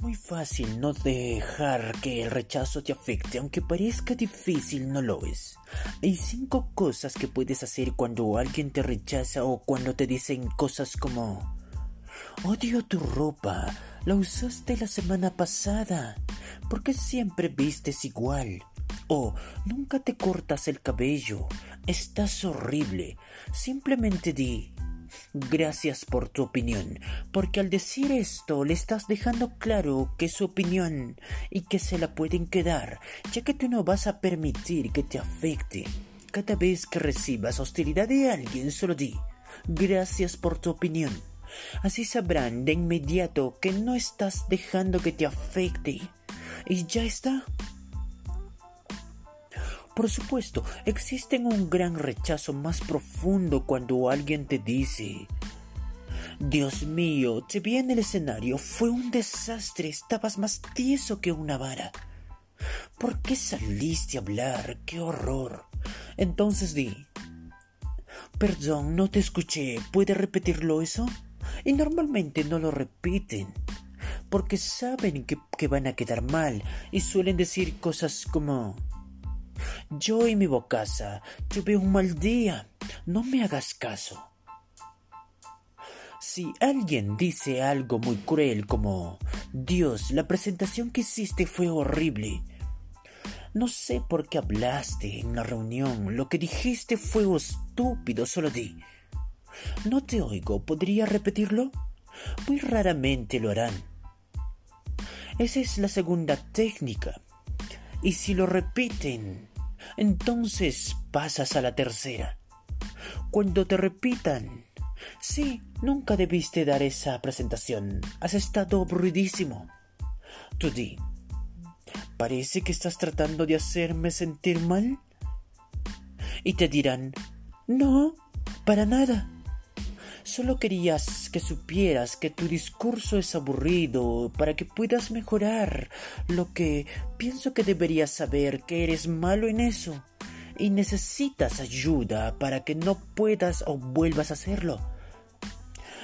Es muy fácil no dejar que el rechazo te afecte, aunque parezca difícil, no lo es. Hay cinco cosas que puedes hacer cuando alguien te rechaza o cuando te dicen cosas como Odio tu ropa, la usaste la semana pasada, ¿por qué siempre vistes igual? O nunca te cortas el cabello, estás horrible. Simplemente di Gracias por tu opinión, porque al decir esto le estás dejando claro que es su opinión y que se la pueden quedar, ya que tú no vas a permitir que te afecte. Cada vez que recibas hostilidad de alguien, solo di gracias por tu opinión. Así sabrán de inmediato que no estás dejando que te afecte. Y ya está. Por supuesto, existe un gran rechazo más profundo cuando alguien te dice Dios mío, te vi en el escenario, fue un desastre, estabas más tieso que una vara. ¿Por qué saliste a hablar? ¡Qué horror! Entonces di Perdón, no te escuché, ¿puede repetirlo eso? Y normalmente no lo repiten, porque saben que, que van a quedar mal y suelen decir cosas como yo y mi bocaza tuve un mal día. No me hagas caso. Si alguien dice algo muy cruel como Dios, la presentación que hiciste fue horrible. No sé por qué hablaste en la reunión. Lo que dijiste fue estúpido, solo di. No te oigo. ¿Podría repetirlo? Muy raramente lo harán. Esa es la segunda técnica. Y si lo repiten, entonces pasas a la tercera. Cuando te repitan, sí, nunca debiste dar esa presentación, has estado aburridísimo. Tú di, ¿parece que estás tratando de hacerme sentir mal? Y te dirán, no, para nada. Solo querías que supieras que tu discurso es aburrido para que puedas mejorar lo que pienso que deberías saber que eres malo en eso y necesitas ayuda para que no puedas o vuelvas a hacerlo.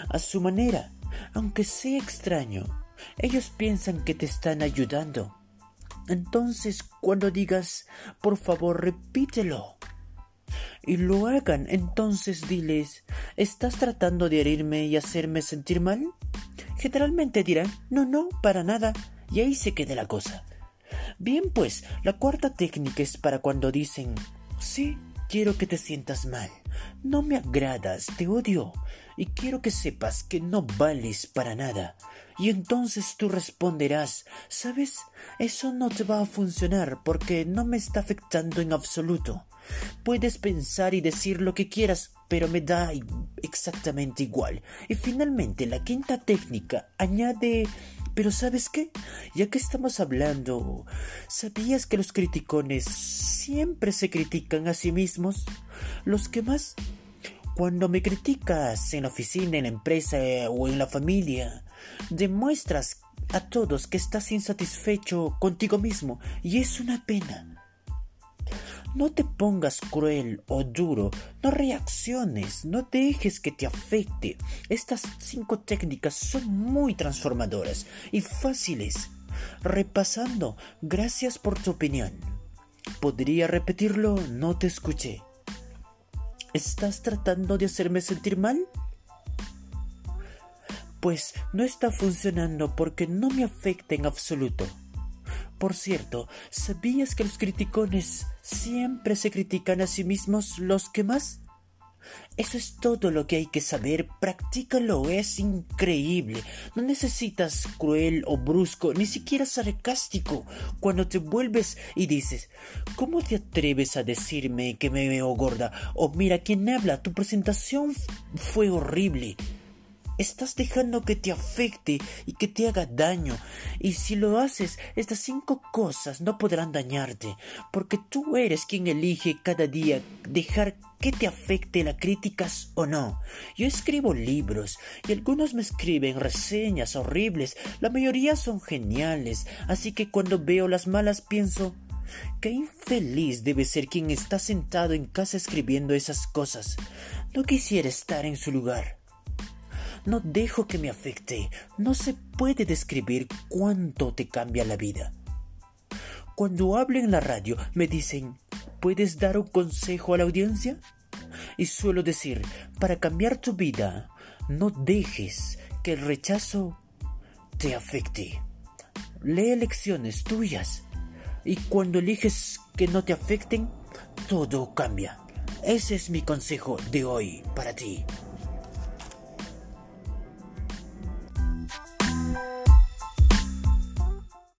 A su manera, aunque sea extraño, ellos piensan que te están ayudando. Entonces, cuando digas, por favor, repítelo y lo hagan, entonces diles, ¿estás tratando de herirme y hacerme sentir mal? Generalmente dirán, no, no, para nada, y ahí se quede la cosa. Bien, pues, la cuarta técnica es para cuando dicen, sí, quiero que te sientas mal, no me agradas, te odio, y quiero que sepas que no vales para nada. Y entonces tú responderás, ¿sabes? Eso no te va a funcionar porque no me está afectando en absoluto. Puedes pensar y decir lo que quieras, pero me da exactamente igual. Y finalmente, la quinta técnica añade pero ¿sabes qué? Ya que estamos hablando, ¿sabías que los criticones siempre se critican a sí mismos? Los que más... Cuando me criticas en la oficina, en la empresa o en la familia, demuestras a todos que estás insatisfecho contigo mismo y es una pena. No te pongas cruel o duro, no reacciones, no dejes que te afecte. Estas cinco técnicas son muy transformadoras y fáciles. Repasando, gracias por tu opinión. ¿Podría repetirlo? No te escuché. ¿Estás tratando de hacerme sentir mal? Pues no está funcionando porque no me afecta en absoluto. Por cierto, ¿sabías que los criticones siempre se critican a sí mismos los que más? Eso es todo lo que hay que saber. Practícalo, es increíble. No necesitas cruel o brusco, ni siquiera sarcástico. Cuando te vuelves y dices, ¿cómo te atreves a decirme que me veo gorda? O mira quién habla, tu presentación fue horrible. Estás dejando que te afecte y que te haga daño. Y si lo haces, estas cinco cosas no podrán dañarte, porque tú eres quien elige cada día dejar que te afecte la críticas o no. Yo escribo libros y algunos me escriben reseñas horribles, la mayoría son geniales, así que cuando veo las malas pienso, Qué infeliz debe ser quien está sentado en casa escribiendo esas cosas. No quisiera estar en su lugar. No dejo que me afecte. No se puede describir cuánto te cambia la vida. Cuando hablo en la radio me dicen, ¿puedes dar un consejo a la audiencia? Y suelo decir, para cambiar tu vida, no dejes que el rechazo te afecte. Lee lecciones tuyas y cuando eliges que no te afecten, todo cambia. Ese es mi consejo de hoy para ti.